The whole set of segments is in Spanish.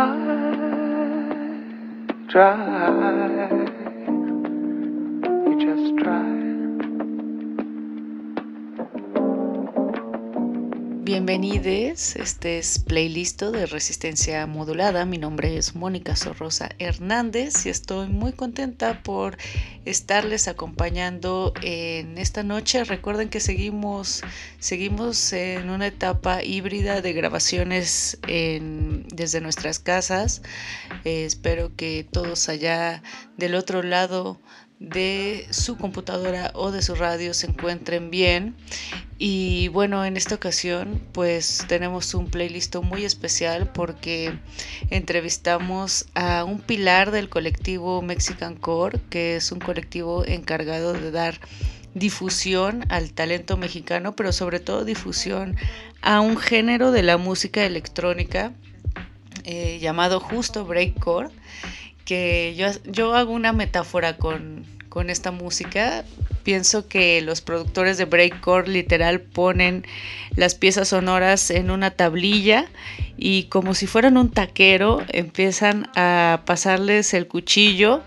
I try. Bienvenidos, este es playlist de resistencia modulada. Mi nombre es Mónica Sorrosa Hernández y estoy muy contenta por estarles acompañando en esta noche. Recuerden que seguimos, seguimos en una etapa híbrida de grabaciones desde nuestras casas. Eh, espero que todos allá del otro lado de su computadora o de su radio se encuentren bien. Y bueno, en esta ocasión pues tenemos un playlist muy especial porque entrevistamos a un pilar del colectivo Mexican Core, que es un colectivo encargado de dar difusión al talento mexicano, pero sobre todo difusión a un género de la música electrónica eh, llamado justo breakcore que yo, yo hago una metáfora con, con esta música. Pienso que los productores de breakcore literal ponen las piezas sonoras en una tablilla y como si fueran un taquero empiezan a pasarles el cuchillo,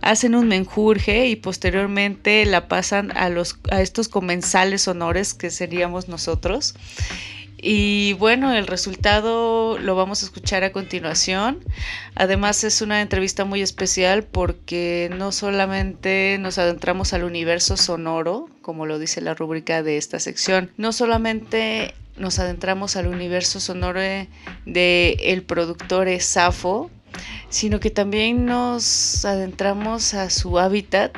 hacen un menjurje y posteriormente la pasan a, los, a estos comensales sonores que seríamos nosotros. Y bueno, el resultado lo vamos a escuchar a continuación. Además es una entrevista muy especial porque no solamente nos adentramos al universo sonoro, como lo dice la rúbrica de esta sección, no solamente nos adentramos al universo sonoro de el productor Safo, sino que también nos adentramos a su hábitat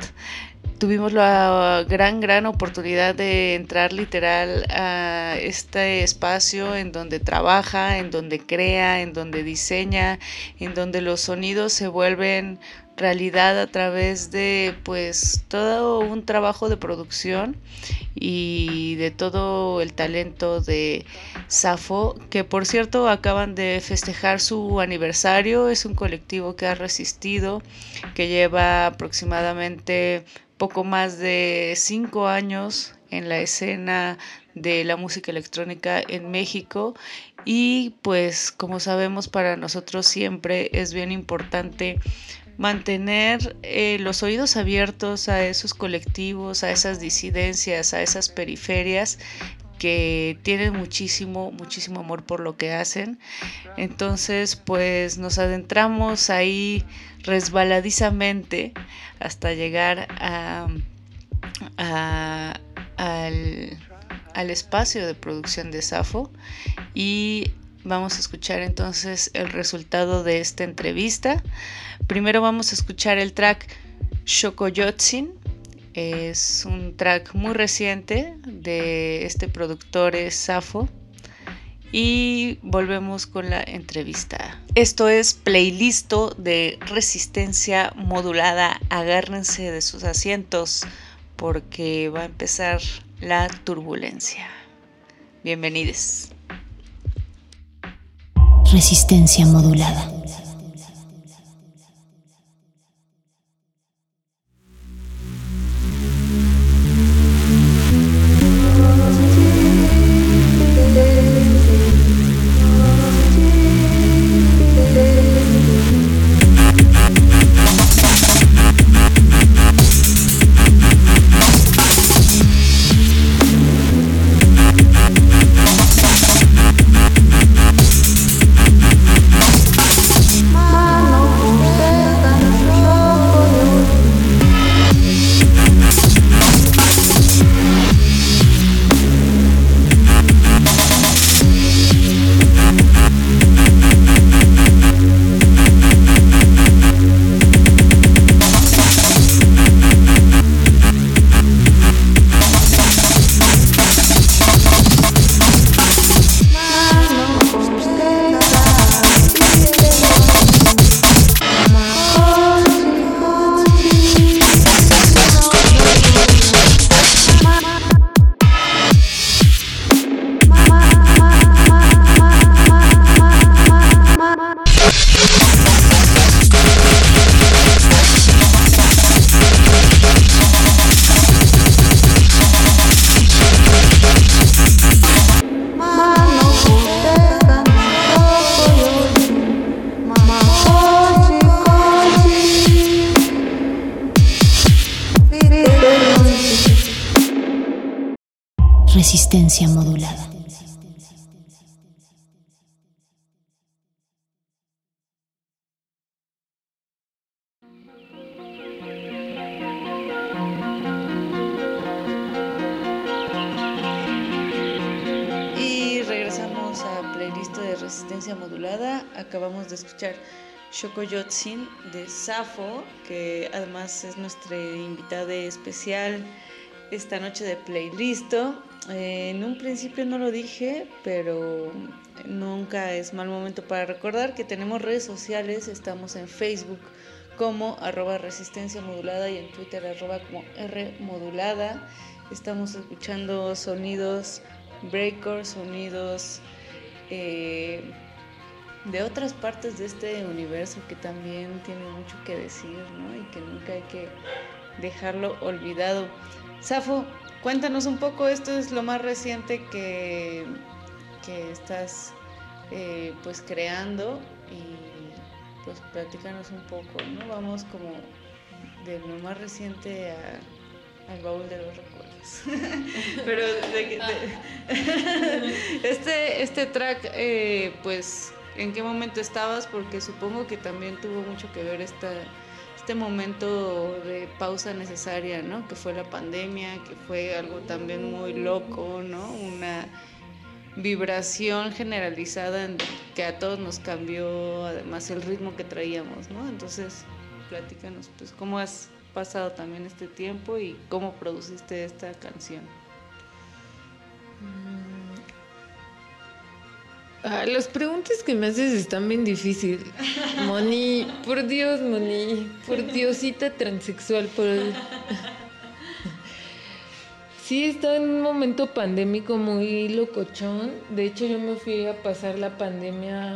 tuvimos la gran, gran oportunidad de entrar literal a este espacio en donde trabaja, en donde crea, en donde diseña, en donde los sonidos se vuelven realidad a través de pues todo un trabajo de producción y de todo el talento de Safo que por cierto acaban de festejar su aniversario. Es un colectivo que ha resistido que lleva aproximadamente poco más de cinco años en la escena de la música electrónica en México. Y pues como sabemos para nosotros siempre es bien importante mantener eh, los oídos abiertos a esos colectivos, a esas disidencias, a esas periferias que tienen muchísimo, muchísimo amor por lo que hacen. Entonces, pues nos adentramos ahí resbaladizamente hasta llegar a, al, al, espacio de producción de Safo y vamos a escuchar entonces el resultado de esta entrevista. Primero vamos a escuchar el track Shokoyotsin. Es un track muy reciente de este productor Safo y volvemos con la entrevista. Esto es playlist de resistencia modulada. Agárrense de sus asientos porque va a empezar la turbulencia. Bienvenidos. Resistencia modulada. Acabamos de escuchar Shokoyotsin de Safo, que además es nuestra invitada especial esta noche de playlist. Eh, en un principio no lo dije, pero nunca es mal momento para recordar que tenemos redes sociales, estamos en Facebook como arroba resistencia modulada y en Twitter arroba como R. Estamos escuchando sonidos breakers, sonidos eh, de otras partes de este universo que también tiene mucho que decir, ¿no? Y que nunca hay que dejarlo olvidado. Safo, cuéntanos un poco, esto es lo más reciente que, que estás eh, pues creando y pues platícanos un poco, ¿no? Vamos como de lo más reciente a, al baúl de los recuerdos. Pero de, de, este, este track, eh, pues, ¿en qué momento estabas? Porque supongo que también tuvo mucho que ver esta este momento de pausa necesaria, ¿no? Que fue la pandemia, que fue algo también muy loco, ¿no? Una vibración generalizada que a todos nos cambió además el ritmo que traíamos, ¿no? Entonces, platícanos, pues, cómo has pasado también este tiempo y cómo produciste esta canción. Ah, las preguntas que me haces están bien difíciles. Moni, por Dios, Moni, por Diosita transexual, por Sí, está en un momento pandémico muy locochón. De hecho, yo me fui a pasar la pandemia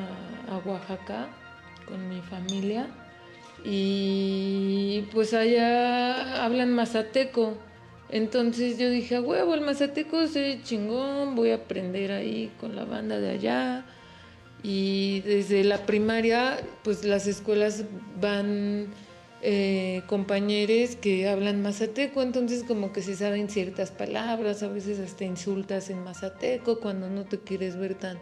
a Oaxaca con mi familia. Y pues allá hablan mazateco. Entonces yo dije, a huevo, el mazateco es chingón, voy a aprender ahí con la banda de allá. Y desde la primaria, pues las escuelas van eh, compañeros que hablan mazateco, entonces como que se saben ciertas palabras, a veces hasta insultas en mazateco cuando no te quieres ver tan,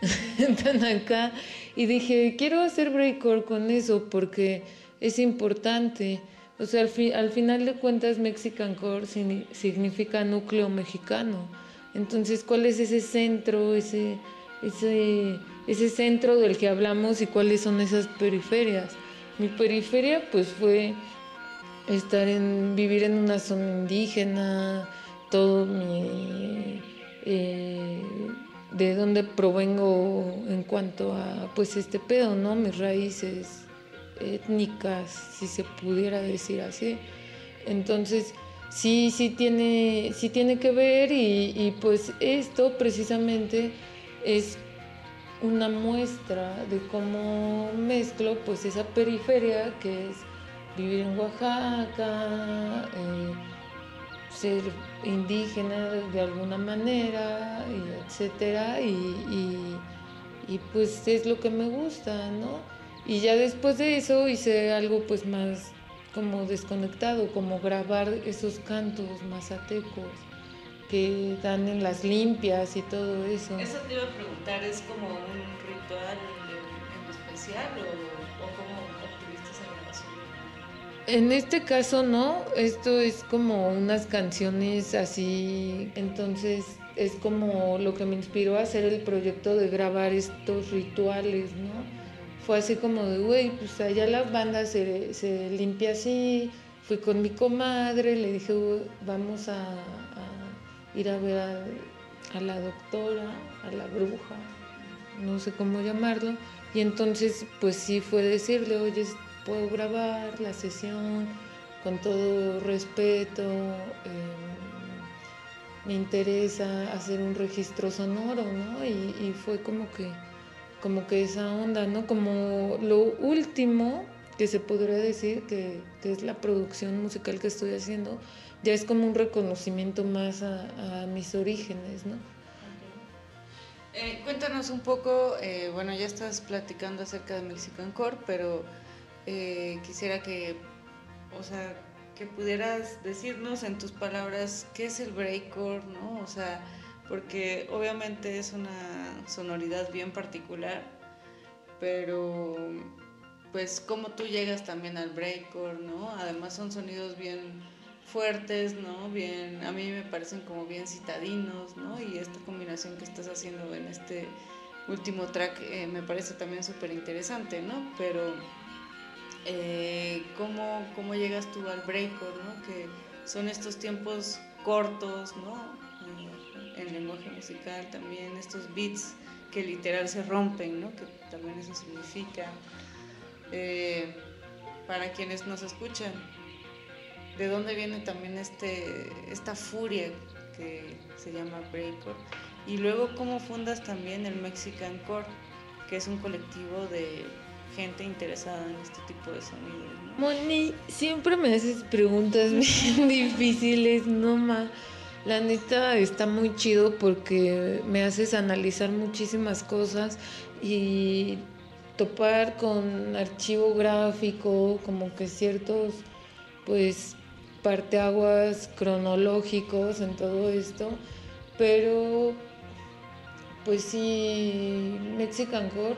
tan acá. Y dije, quiero hacer breakcore con eso porque es importante. O sea, al, fi al final de cuentas, Mexican Core significa núcleo mexicano. Entonces, ¿cuál es ese centro, ese, ese, ese centro del que hablamos y cuáles son esas periferias? Mi periferia, pues, fue estar en, vivir en una zona indígena, todo mi... Eh, de dónde provengo en cuanto a, pues, este pedo, ¿no? Mis raíces étnicas, si se pudiera decir así. Entonces, sí, sí tiene, sí tiene que ver y, pues esto precisamente es una muestra de cómo mezclo pues esa periferia que es vivir en Oaxaca, eh, ser indígena de alguna manera, etcétera, y pues es lo que me gusta, ¿no? Y ya después de eso hice algo pues más como desconectado, como grabar esos cantos mazatecos que dan en las limpias y todo eso. Eso te iba a preguntar, ¿es como un ritual en especial o, o cómo obtuviste esa grabación? En este caso no, esto es como unas canciones así, entonces es como lo que me inspiró a hacer el proyecto de grabar estos rituales, ¿no? Fue así como de, güey, pues allá la banda se, se, limpia así. Fui con mi comadre, le dije, vamos a, ir a ver a, a, la doctora, a la bruja, no sé cómo llamarlo. Y entonces, pues sí fue decirle, oye, puedo grabar la sesión con todo respeto. Eh, me interesa hacer un registro sonoro, ¿no? Y fue como que como que esa onda, ¿no? Como lo último que se podría decir que, es la producción musical que estoy haciendo, ya es como un reconocimiento más a, a mis orígenes, ¿no? Eh, cuéntanos un poco, eh, bueno, ya estás platicando acerca de Mexican Core, pero eh, quisiera que, o sea, que pudieras decirnos en tus palabras qué es el breakcore, ¿no? O sea, porque obviamente es una sonoridad bien particular, pero pues cómo tú llegas también al breakcore, ¿no? Además son sonidos bien fuertes, ¿no? Bien, a mí me parecen como bien citadinos, ¿no? Y esta combinación que estás haciendo en este último track eh, me parece también súper interesante, ¿no? Pero eh, ¿cómo, ¿cómo, llegas tú al breakcore, ¿no? Que son estos tiempos cortos, ¿no? En lenguaje musical también, estos beats que literal se rompen, ¿no? Que también eso significa. Eh, para quienes nos escuchan, de dónde viene también este, esta furia que se llama breakcore y luego cómo fundas también el Mexican Core, que es un colectivo de gente interesada en este tipo de sonidos. Moni, siempre me haces preguntas bien difíciles, no más. La neta está muy chido porque me haces analizar muchísimas cosas y topar con archivo gráfico, como que ciertos, pues, parteaguas cronológicos en todo esto, pero pues sí, Mexican Core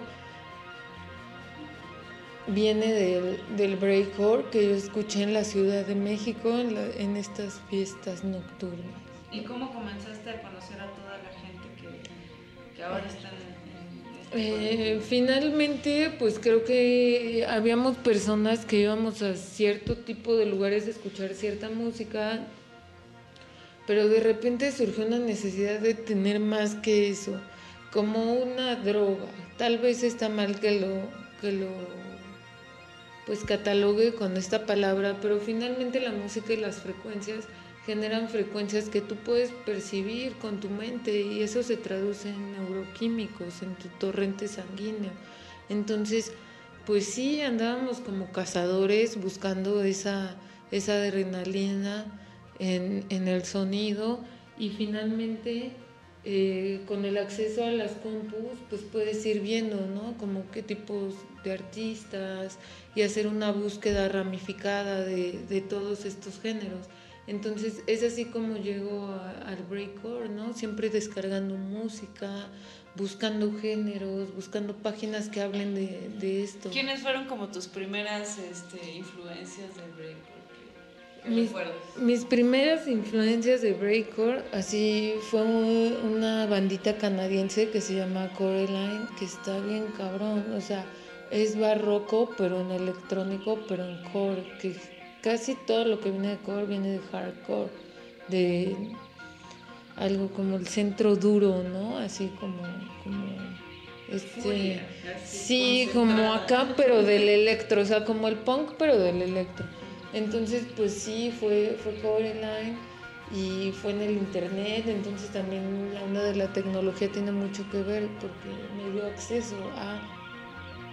viene del, del breakcore que yo escuché en la Ciudad de México en, estas fiestas nocturnas. ¿Y cómo comenzaste a conocer a toda la gente que, ahora está en, eh, finalmente, pues creo que habíamos personas que íbamos a cierto tipo de lugares a escuchar cierta música, pero de repente surgió una necesidad de tener más que eso, como una droga. Tal vez está mal que lo, que lo pues catalogue con esta palabra, pero finalmente la música y las frecuencias generan frecuencias que tú puedes percibir con tu mente y eso se traduce en neuroquímicos, en tu torrente sanguíneo. Entonces, pues sí, andábamos como cazadores buscando esa, esa adrenalina en, el sonido y finalmente eh, con el acceso a las compus, pues puedes ir viendo, ¿no? Como qué tipos de artistas y hacer una búsqueda ramificada de, de todos estos géneros. Entonces es así como llego al breakcore, ¿no? Siempre descargando música, buscando géneros, buscando páginas que hablen de, esto. ¿Quiénes fueron como tus primeras este, influencias del breakcore? Mis, mis, primeras influencias de breakcore, así fue una bandita canadiense que se llama Coraline, que está bien cabrón, o sea, es barroco, pero en electrónico, pero en core, que casi todo lo que viene de core viene de hardcore, de algo como el centro duro, ¿no? Así como, como este, sí, como acá, pero del electro, o sea, como el punk, pero del electro. Entonces, pues sí, fue, fue Line y fue en el internet, entonces también la onda de la tecnología tiene mucho que ver porque me dio acceso a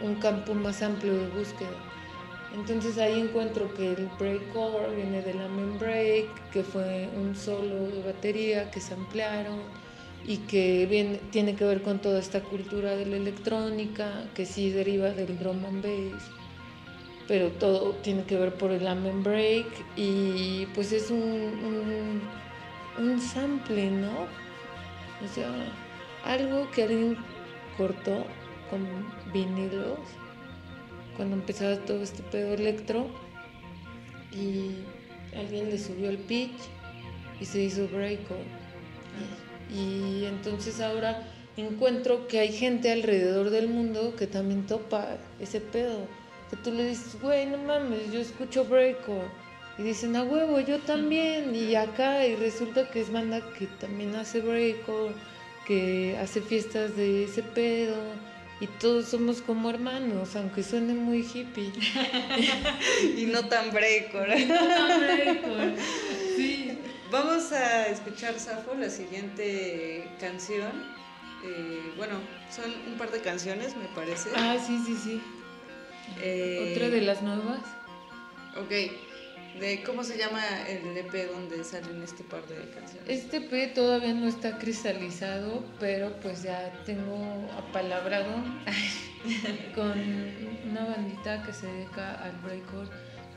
un campo más amplio de búsqueda. Entonces ahí encuentro que el breakcore viene de la break, que fue un solo de batería que se ampliaron y que tiene que ver con toda esta cultura de la electrónica, que sí deriva del drum and bass, pero todo tiene que ver por el amen break y pues es un, un sample, ¿no? O sea, algo que alguien cortó con vinilos cuando empezaba todo este pedo electro y alguien le subió el pitch y se hizo breakcore. Y, entonces ahora encuentro que hay gente alrededor del mundo que también topa ese pedo. Que tú le dices, güey, no mames, yo escucho breakcore. Y dicen, a huevo, yo también. Y acá, y resulta que es banda que también hace breakcore, que hace fiestas de ese pedo y todos somos como hermanos, aunque suene muy hippie. y no tan breakcore. no tan breakcore. Sí. Vamos a escuchar, Safo, la siguiente canción. Eh, bueno, son un par de canciones, me parece. Ah, sí, sí, sí. Eh, ¿Otra de las nuevas? Ok de cómo se llama el EP donde salen este par de canciones. Este EP todavía no está cristalizado, pero pues ya tengo apalabrado con una bandita que se dedica al breakcore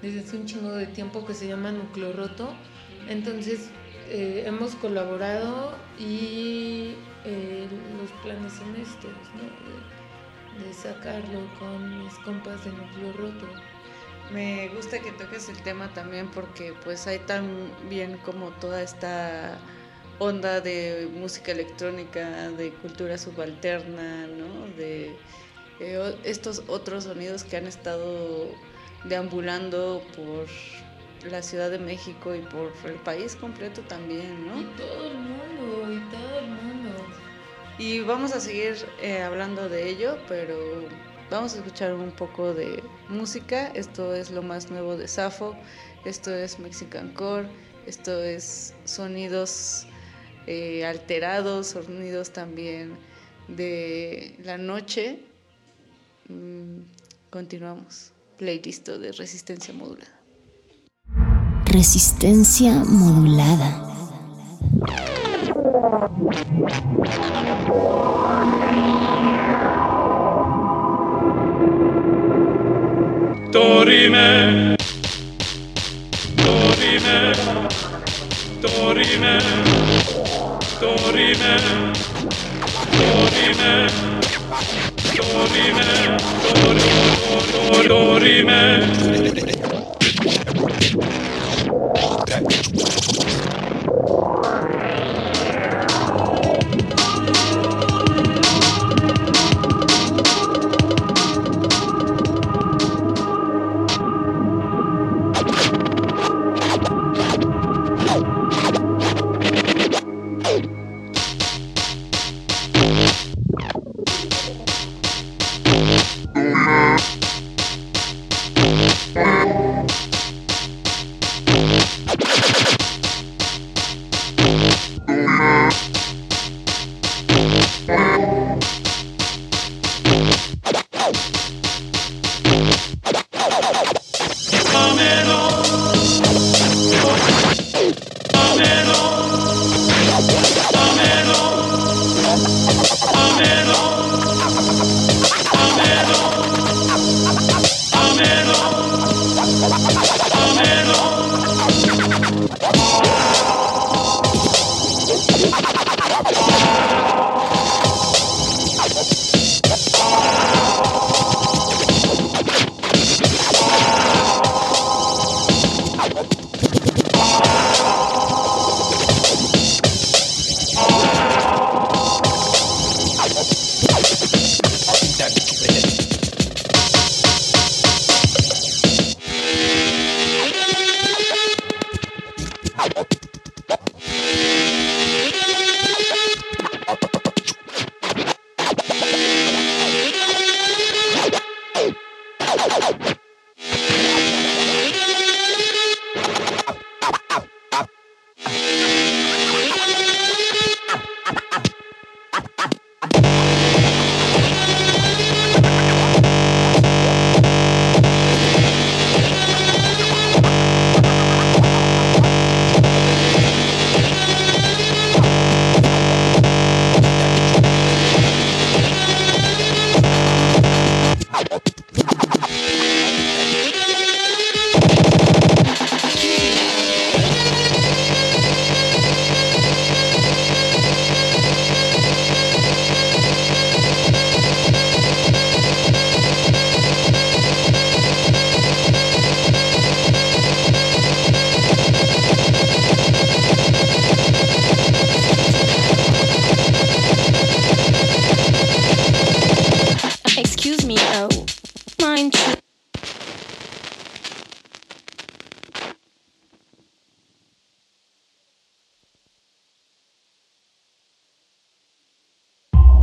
desde hace un chingo de tiempo que se llama Núcleo Roto. Entonces eh, hemos colaborado y eh, los planes son estos, ¿no? De, de sacarlo con mis compas de Núcleo Roto. Me gusta que toques el tema también porque pues hay también como toda esta onda de música electrónica, de cultura subalterna, ¿no? De eh, estos otros sonidos que han estado deambulando por la Ciudad de México y por el país completo también, ¿no? Y todo el mundo, y todo el mundo. Y vamos a seguir eh, hablando de ello, pero vamos a escuchar un poco de música. Esto es lo más nuevo de Safo, esto es Mexican Core, esto es sonidos eh, alterados, sonidos también de la noche. Mm, continuamos. Playlist de resistencia modulada. Resistencia modulada. Dorime, dorime, dorime, dorime, dorime, dorime, dorime, dorime.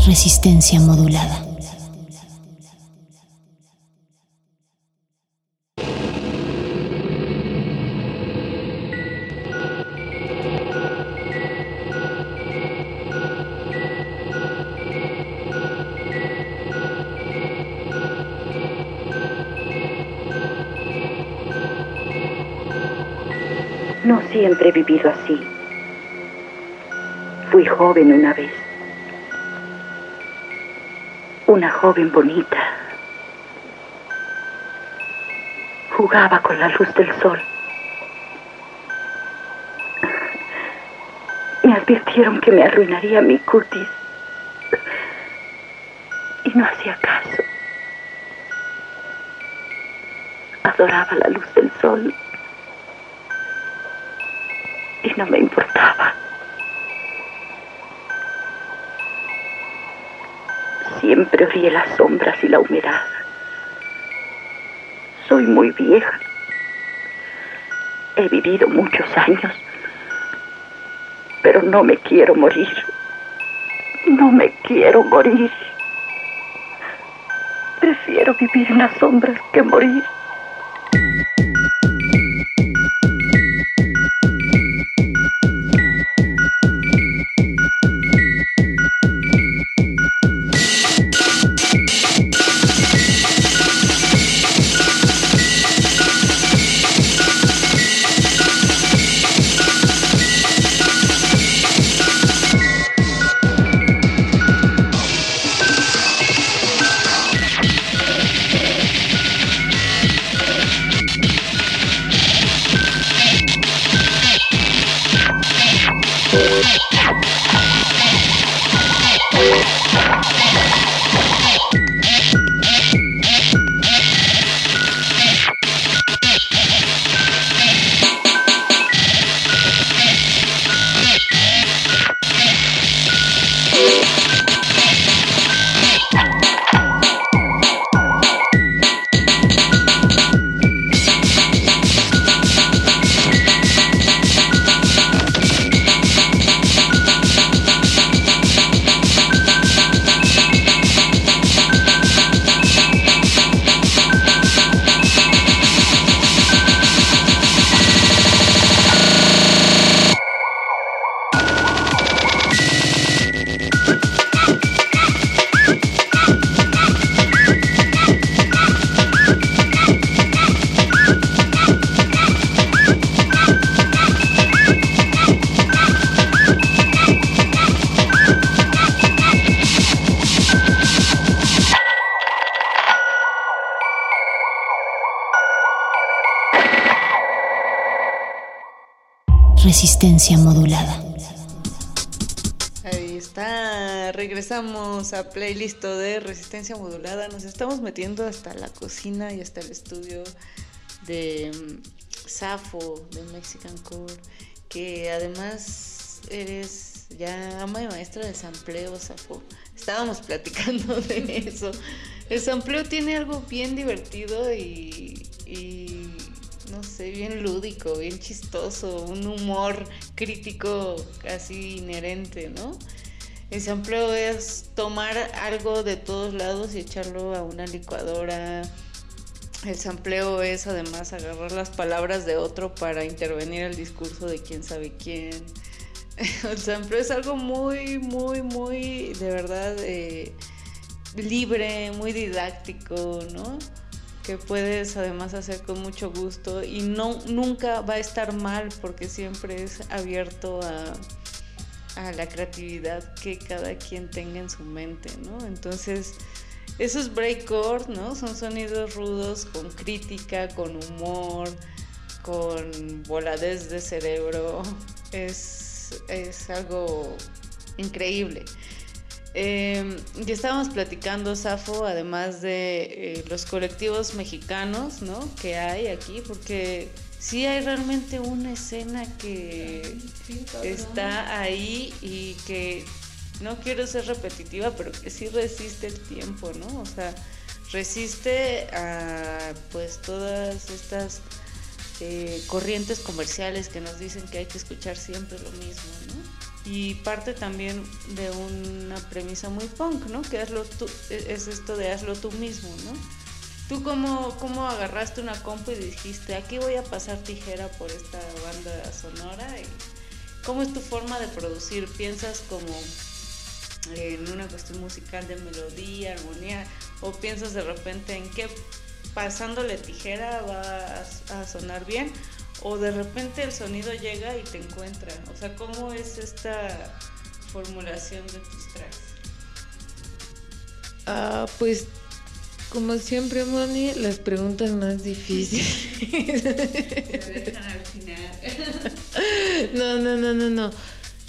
Resistencia modulada. No siempre he vivido así. Fui joven una vez joven bonita. Jugaba con la luz del sol. Me advirtieron que me arruinaría mi cutis. Y no hacía caso. Adoraba la luz del sol. Siempre odié las sombras y la humedad. Soy muy vieja. He vivido muchos años, pero no me quiero morir. No me quiero morir. Prefiero vivir en las sombras que morir. Playlist de Resistencia Modulada. Nos estamos metiendo hasta la cocina y hasta el estudio de mm, Safo de Mexican Core, que además eres ya ama y maestra del sampleo, Safo. Estábamos platicando de eso. El sampleo tiene algo bien divertido y, y no sé, bien lúdico, bien chistoso, un humor crítico casi inherente, ¿no? El sampleo es tomar algo de todos lados y echarlo a una licuadora. El sampleo es además agarrar las palabras de otro para intervenir el discurso de quién sabe quién. El sampleo es algo muy, muy, muy, de verdad, eh, libre, muy didáctico, ¿no? que puedes además hacer con mucho gusto y no nunca va a estar mal porque siempre es abierto a, a la creatividad que cada quien tenga en su mente, ¿no? Entonces, esos breakcore, ¿no? Son sonidos rudos con crítica, con humor, con voladez de cerebro. Es, es algo increíble. Eh, ya estábamos platicando, Safo, además de eh, los colectivos mexicanos, ¿no? Que hay aquí, porque sí hay realmente una escena que está ahí y que no quiero ser repetitiva, pero que sí resiste el tiempo, ¿no? O sea, resiste a pues todas estas eh, corrientes comerciales que nos dicen que hay que escuchar siempre lo mismo, ¿no? y parte también de una premisa muy punk, ¿no? Que hazlo tú, e, es esto de hazlo tú mismo, ¿no? ¿Tú cómo, cómo agarraste una compu y dijiste, aquí voy a pasar tijera por esta banda sonora? Y ¿Cómo es tu forma de producir? ¿Piensas como en una cuestión musical de melodía, armonía? ¿O piensas de repente en qué pasándole tijera va a, a sonar bien? o de repente el sonido llega y te encuentra. O sea, ¿cómo es esta formulación de tus tracks? Ah, pues como siempre, Moni, las preguntas más difíciles. no, no, no, no, no.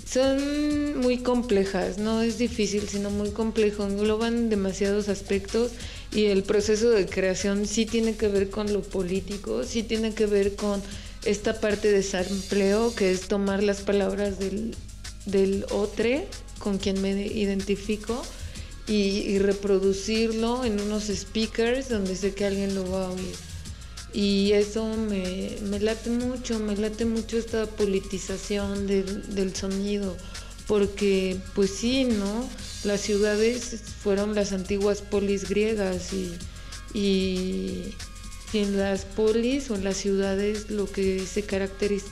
Son muy complejas, no es difícil, sino muy complejo. Engloban demasiados aspectos y el proceso de creación sí tiene que ver con lo político, sí tiene que ver con esta parte de sampleo, que es tomar las palabras del, del otro con quien me identifico y, reproducirlo en unos speakers donde sé que alguien lo va a oír. Y eso me, late mucho, me late mucho esta politización del sonido, porque pues sí, ¿no? Las ciudades fueron las antiguas polis griegas y, y, en las polis o en las ciudades lo que se caracteriza,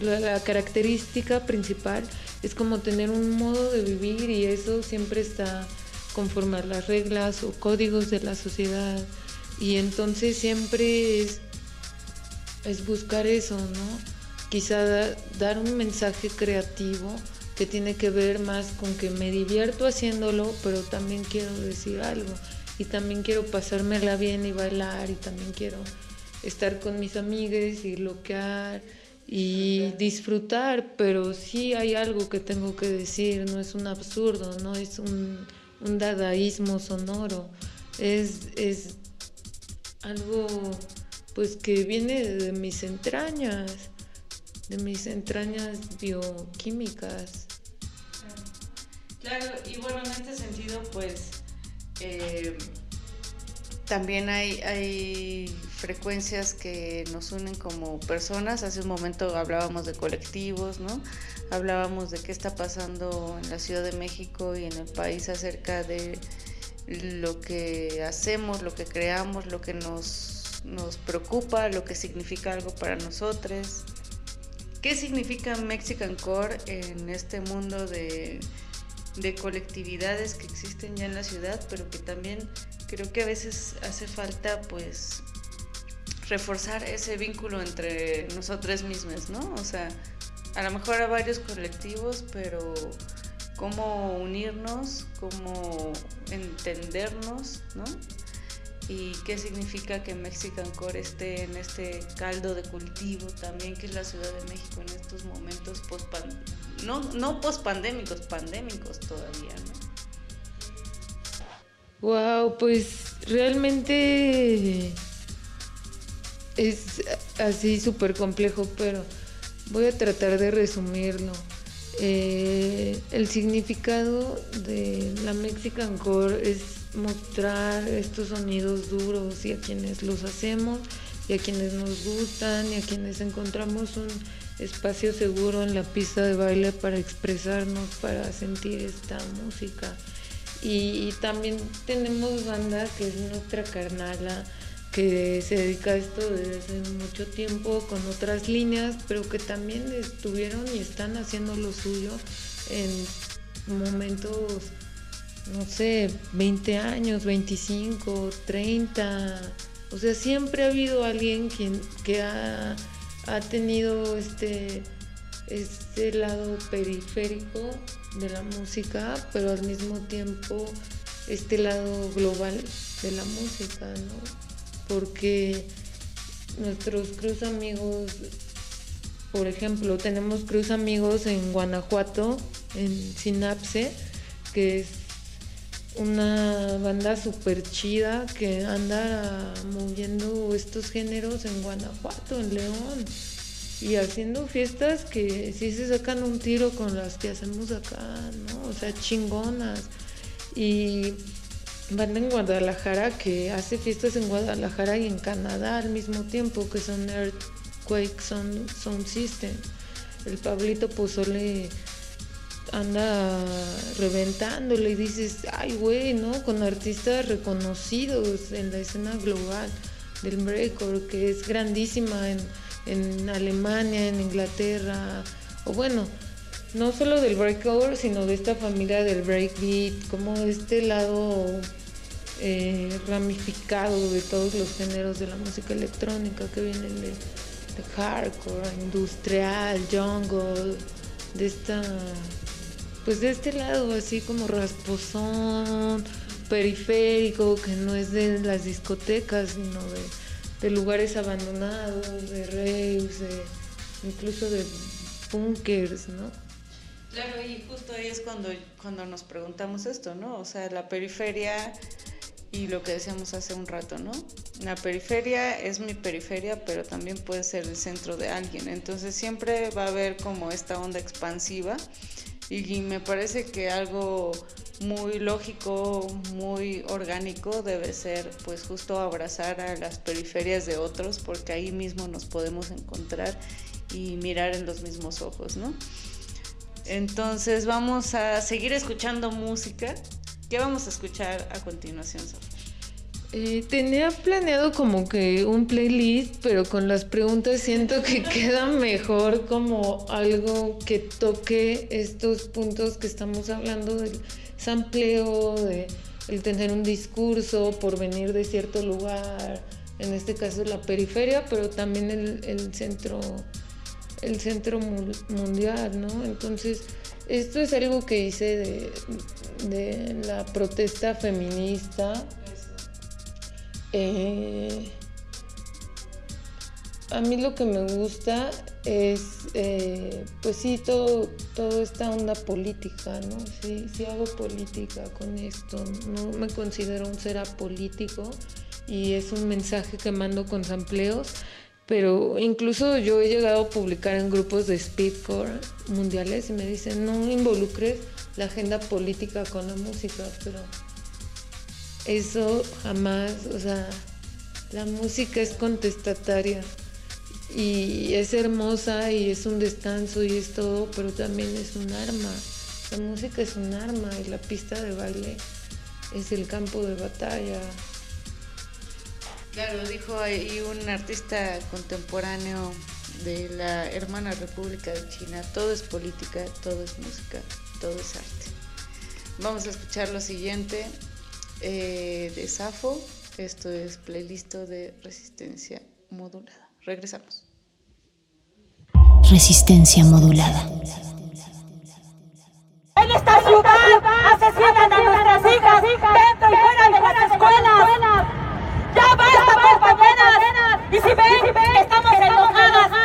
la característica principal es como tener un modo de vivir y eso siempre está conformar las reglas o códigos de la sociedad. Y entonces siempre es, es buscar eso, ¿no? Quizá dar un mensaje creativo que tiene que ver más con que me divierto haciéndolo, pero también quiero decir algo. Y también quiero pasármela bien y bailar y también quiero estar con mis amigas y bloquear y disfrutar, pero sí hay algo que tengo que decir, no es un absurdo, no es un un dadaísmo sonoro, es, es algo pues que viene de mis entrañas, de mis entrañas bioquímicas. Claro, y bueno, en este sentido, pues eh, también hay, hay frecuencias que nos unen como personas. Hace un momento hablábamos de colectivos, ¿no? Hablábamos de qué está pasando en la Ciudad de México y en el país acerca de lo que hacemos, lo que creamos, lo que nos, nos preocupa, lo que significa algo para nosotros. ¿Qué significa Mexican Core en este mundo de, de colectividades que existen ya en la ciudad, pero que también creo que a veces hace falta pues reforzar ese vínculo entre nosotros mismos, ¿no? O sea, a lo mejor a varios colectivos, pero cómo unirnos, cómo entendernos, ¿no? Y qué significa que Mexican Core esté en este caldo de cultivo también, que es la Ciudad de México en estos momentos no, no post pandémicos, pandémicos todavía, ¿no? Wow, pues realmente es así súper complejo, pero Voy a tratar de resumirlo. Eh, el significado de la Mexican Core es mostrar estos sonidos duros y a quienes los hacemos y a quienes nos gustan y a quienes encontramos un espacio seguro en la pista de baile para expresarnos, para sentir esta música. Y, y también tenemos banda que es nuestra carnala que se dedica a esto desde hace mucho tiempo con otras líneas, pero que también estuvieron y están haciendo lo suyo en momentos, no sé, 20 años, 25, 30. O sea, siempre ha habido alguien quien, que ha, ha tenido este, este lado periférico de la música, pero al mismo tiempo este lado global de la música, ¿no? Porque nuestros cruz amigos, por ejemplo, tenemos cruz amigos en Guanajuato, en Sinapse, que es una banda súper chida que anda moviendo estos géneros en Guanajuato, en León, y haciendo fiestas que sí se sacan un tiro con las que hacemos acá, ¿no? O sea, chingonas. Y banda en Guadalajara que hace fiestas en Guadalajara y en Canadá al mismo tiempo, que son Earthquake Sound, Sound System. El Pablito Pozole anda reventándole y dices, ay güey, ¿no? Con artistas reconocidos en la escena global del breakcore, que es grandísima en, en Alemania, en Inglaterra, o bueno, no solo del breakcore, sino de esta familia del breakbeat, como este lado eh, ramificado de todos los géneros de la música electrónica que vienen de, hardcore, industrial, jungle, de esta, pues de este lado así como rasposón, periférico, que no es de las discotecas, sino de, lugares abandonados, de raves, de, incluso de bunkers, ¿no? Claro, y justo ahí es cuando, cuando nos preguntamos esto, ¿no? O sea, la periferia y lo que decíamos hace un rato, ¿no? La periferia es mi periferia, pero también puede ser el centro de alguien. Entonces siempre va a haber como esta onda expansiva y me parece que algo muy lógico, muy orgánico debe ser pues justo abrazar a las periferias de otros porque ahí mismo nos podemos encontrar y mirar en los mismos ojos, ¿no? Entonces vamos a seguir escuchando música. ¿Qué vamos a escuchar a continuación, Sofía? Eh, tenía planeado como que un playlist, pero con las preguntas siento que queda mejor como algo que toque estos puntos que estamos hablando del sampleo, de el tener un discurso por venir de cierto lugar, en este caso la periferia, pero también el, el centro el centro mundial, ¿no? Entonces, esto es algo que hice de, de la protesta feminista. Eh, a mí lo que me gusta es, eh, pues sí, todo, toda esta onda política, ¿no? Sí, sí hago política con esto, no me considero un ser apolítico y es un mensaje que mando con sampleos pero incluso yo he llegado a publicar en grupos de speedcore mundiales y me dicen, no involucres la agenda política con la música, pero eso jamás, o sea, la música es contestataria y es hermosa y es un descanso y es todo, pero también es un arma. La música es un arma y la pista de baile es el campo de batalla. Claro, dijo ahí un artista contemporáneo de la hermana República de China, todo es política, todo es música, todo es arte. Vamos a escuchar lo siguiente eh, de Safo, esto es playlist de resistencia modulada. Regresamos. Resistencia modulada. En esta ciudad asesinan a nuestras hijas dentro y fuera de las escuelas. ¡Ya basta, compañeras! Y si ven, estamos enojadas.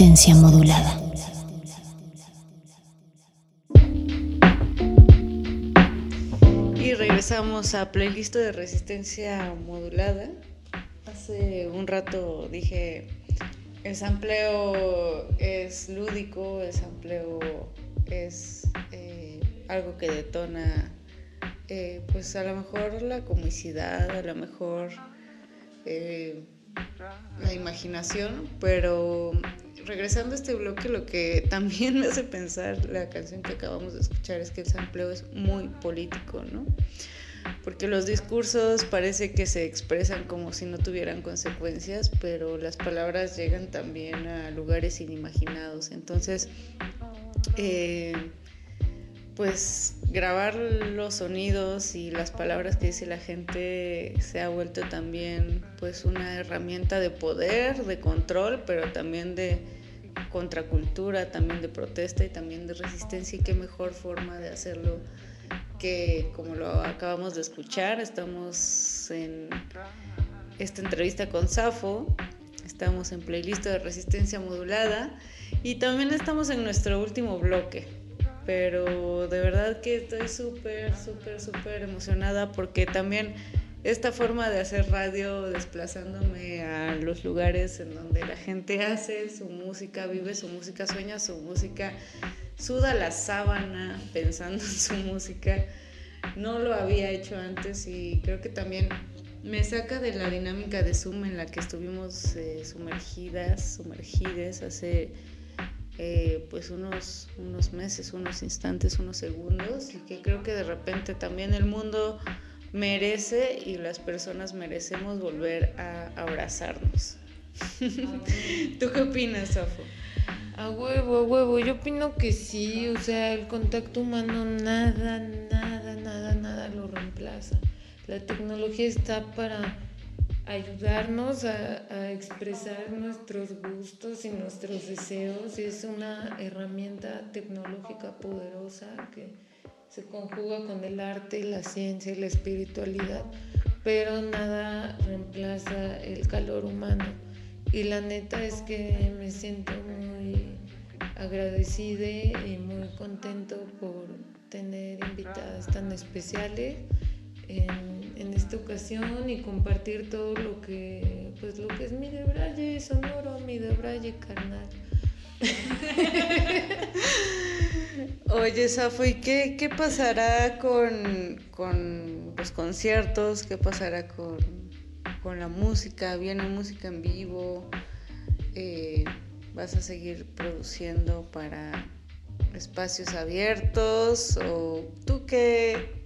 Resistencia modulada. Y regresamos a playlist de resistencia modulada. Hace un rato dije, el sampleo es lúdico, el sampleo es eh, algo que detona, eh, pues a lo mejor la comicidad, a lo mejor eh, la imaginación, pero regresando a este bloque, lo que también me hace pensar la canción que acabamos de escuchar es que el sampleo es muy político, ¿no? Porque los discursos parece que se expresan como si no tuvieran consecuencias, pero las palabras llegan también a lugares inimaginados. Entonces, eh, pues grabar los sonidos y las palabras que dice la gente se ha vuelto también pues una herramienta de poder, de control, pero también de contracultura, también de protesta y también de resistencia y qué mejor forma de hacerlo que como lo acabamos de escuchar, estamos en esta entrevista con Safo, estamos en playlist de resistencia modulada y también estamos en nuestro último bloque. Pero de verdad que estoy súper, súper, súper emocionada porque también esta forma de hacer radio desplazándome a los lugares en donde la gente hace su música, vive su música, sueña su música, suda la sábana pensando en su música. No lo había hecho antes y creo que también me saca de la dinámica de Zoom en la que estuvimos eh, sumergidas, sumergides hace eh, pues unos, unos meses, unos instantes, unos segundos y que creo que de repente también el mundo merece y las personas merecemos volver a abrazarnos. ¿Tú qué opinas, Safo? A huevo, a huevo. Yo opino que sí, o sea, el contacto humano nada, nada, nada, nada lo reemplaza. La tecnología está para ayudarnos a, expresar nuestros gustos y nuestros deseos es una herramienta tecnológica poderosa que se conjuga con el arte, la ciencia y la espiritualidad, pero nada reemplaza el calor humano. Y la neta es que me siento muy agradecida y muy contento por tener invitadas tan especiales en, esta ocasión y compartir todo lo que pues lo que es mi debraye sonoro, mi debraye carnal. Oye, Safo, ¿y qué, qué pasará con, con, los conciertos? ¿Qué pasará con, con, la música? ¿Viene música en vivo? Eh, ¿Vas a seguir produciendo para espacios abiertos? ¿O tú qué,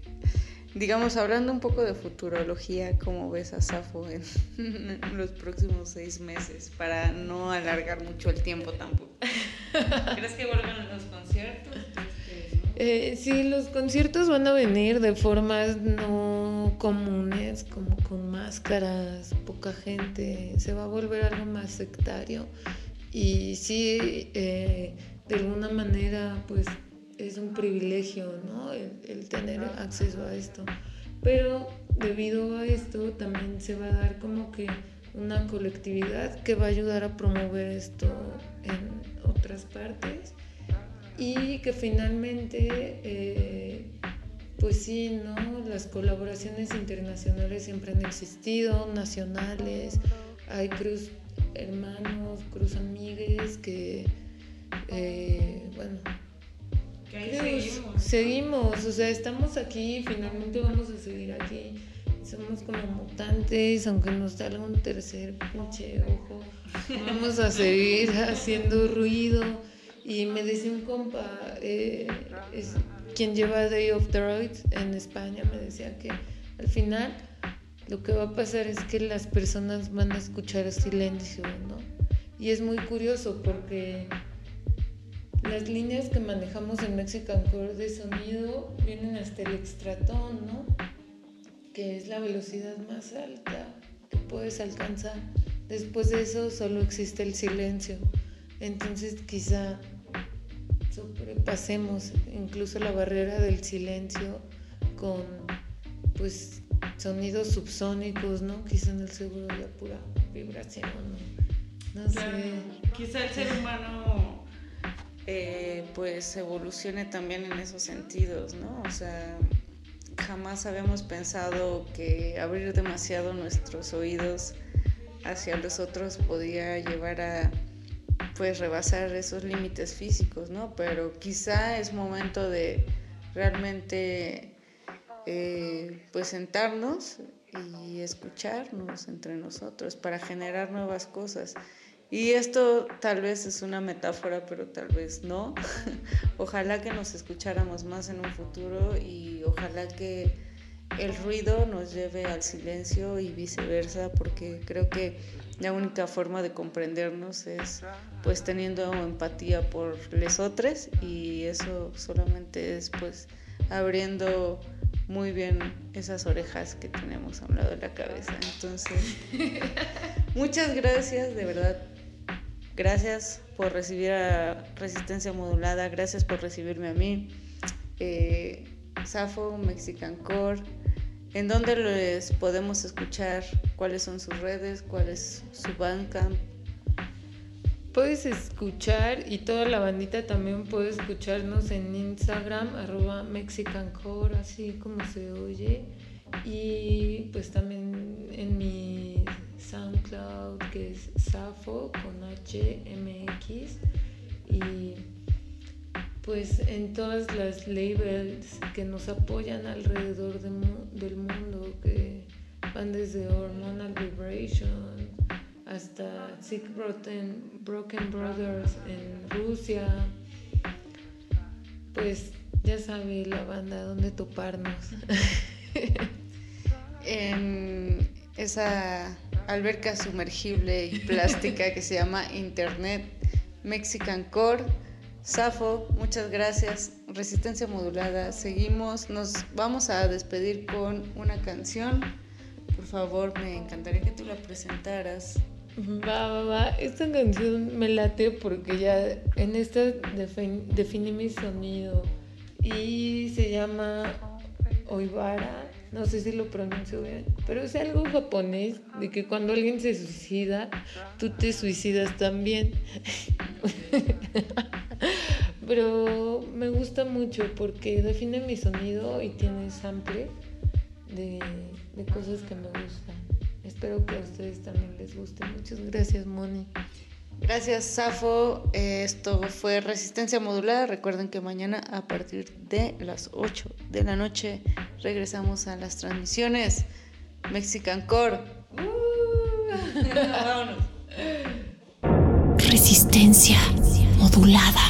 digamos, hablando un poco de futurología, cómo ves a Safo en, en los próximos seis meses? Para no alargar mucho el tiempo tampoco. ¿Crees que vuelvan los conciertos? Eh, sí, los conciertos van a venir de formas no comunes, como con máscaras, poca gente, se va a volver algo más sectario. Y sí, eh, de alguna manera, pues es un privilegio, ¿no? El, el, tener acceso a esto. Pero debido a esto también se va a dar como que una colectividad que va a ayudar a promover esto en otras partes y que finalmente, eh, pues sí, ¿no? Las colaboraciones internacionales siempre han existido, nacionales, hay cruz hermanos, cruz amigues que, seguimos. o sea, estamos aquí finalmente vamos a seguir aquí. Somos como mutantes, aunque nos salga un tercer pinche ojo, vamos a seguir haciendo ruido. Y me decía un compa, eh, quien lleva Day of Road en España, me decía que al final lo que va a pasar es que las personas van a escuchar silencio, ¿no? Y es muy curioso porque las líneas que manejamos en Mexican Core de sonido vienen hasta el extratón, ¿no? Que es la velocidad más alta que puedes alcanzar. Después de eso solo existe el silencio. Entonces quizá sobrepasemos incluso la barrera del silencio con pues sonidos subsónicos, ¿no? Quizá en el seguro ya pura vibración, ¿no? No claro. sé. quizá el ser humano eh, pues evolucione también en esos sentidos, ¿no? O sea, jamás habíamos pensado que abrir demasiado nuestros oídos hacia los otros podía llevar a pues rebasar esos límites físicos, ¿no? Pero quizá es momento de realmente eh, pues sentarnos y escucharnos entre nosotros para generar nuevas cosas. Y esto tal vez es una metáfora, pero tal vez no. ojalá que nos escucháramos más en un futuro y ojalá que el ruido nos lleve al silencio y viceversa, porque creo que la única forma de comprendernos es pues teniendo empatía por les otros y eso solamente es pues abriendo muy bien esas orejas que tenemos a un lado de la cabeza. Entonces, muchas gracias, de verdad. Gracias por recibir a Resistencia Modulada, gracias por recibirme a mí. Eh, Safo, Mexican Core, ¿en dónde les podemos escuchar? ¿Cuáles son sus redes? ¿Cuál es su Bandcamp? Puedes escuchar y toda la bandita también puede escucharnos en Instagram, arroba mexicancore, así como se oye. Y pues también en mi SoundCloud que es Safo con HMX. Y pues en todas las labels que nos apoyan alrededor del mundo, que van desde Hormonal Vibration hasta Sick Broken, Broken Brothers en Rusia. Pues ya sabe la banda dónde toparnos. en esa alberca sumergible y plástica que se llama Internet Mexican Core. Safo, muchas gracias. Resistencia modulada. Seguimos. Nos vamos a despedir con una canción. Por favor, me encantaría que tú la presentaras. Va, va, va. Esta canción me late porque ya en esta definí mi sonido y se llama Oibara. No sé si lo pronuncio bien, pero es algo japonés de que cuando alguien se suicida, tú te suicidas también. pero me gusta mucho porque define mi sonido y tiene sample de, de cosas que me gustan. Espero que a ustedes también les guste. Muchas gracias, Moni. Gracias, Safo. Esto fue Resistencia Modulada. Recuerden que mañana a partir de las 8 de la noche regresamos a las transmisiones Mexican Core. Resistencia Modulada.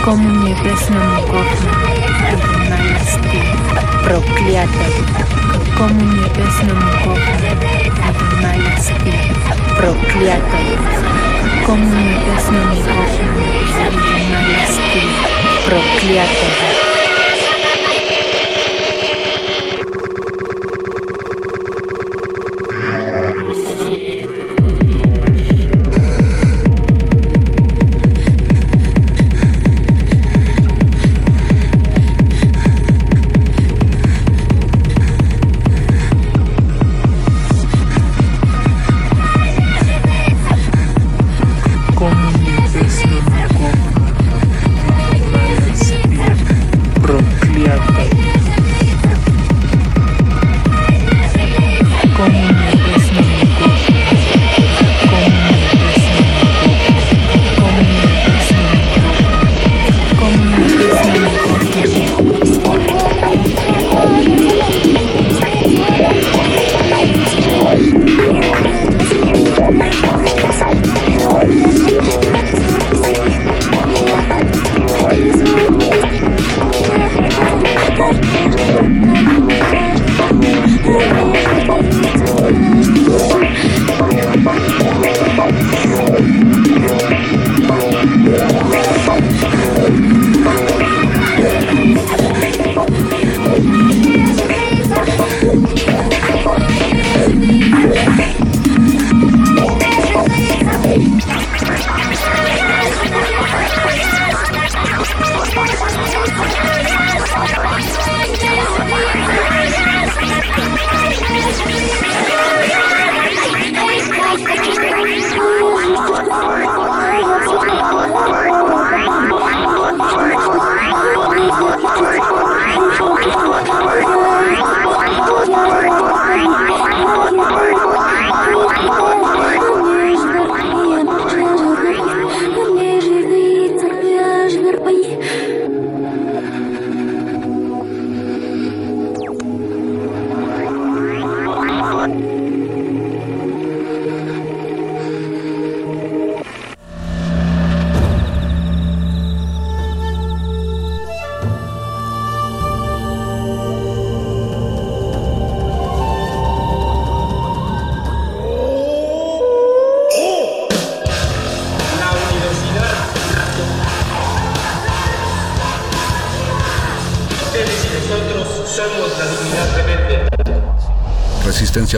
Kakomunie besnomu kofnanu vidumalasti prokliataja. Kakomunie besnomu kofnanu vidumalasti prokliataja. Kakomunie besnomu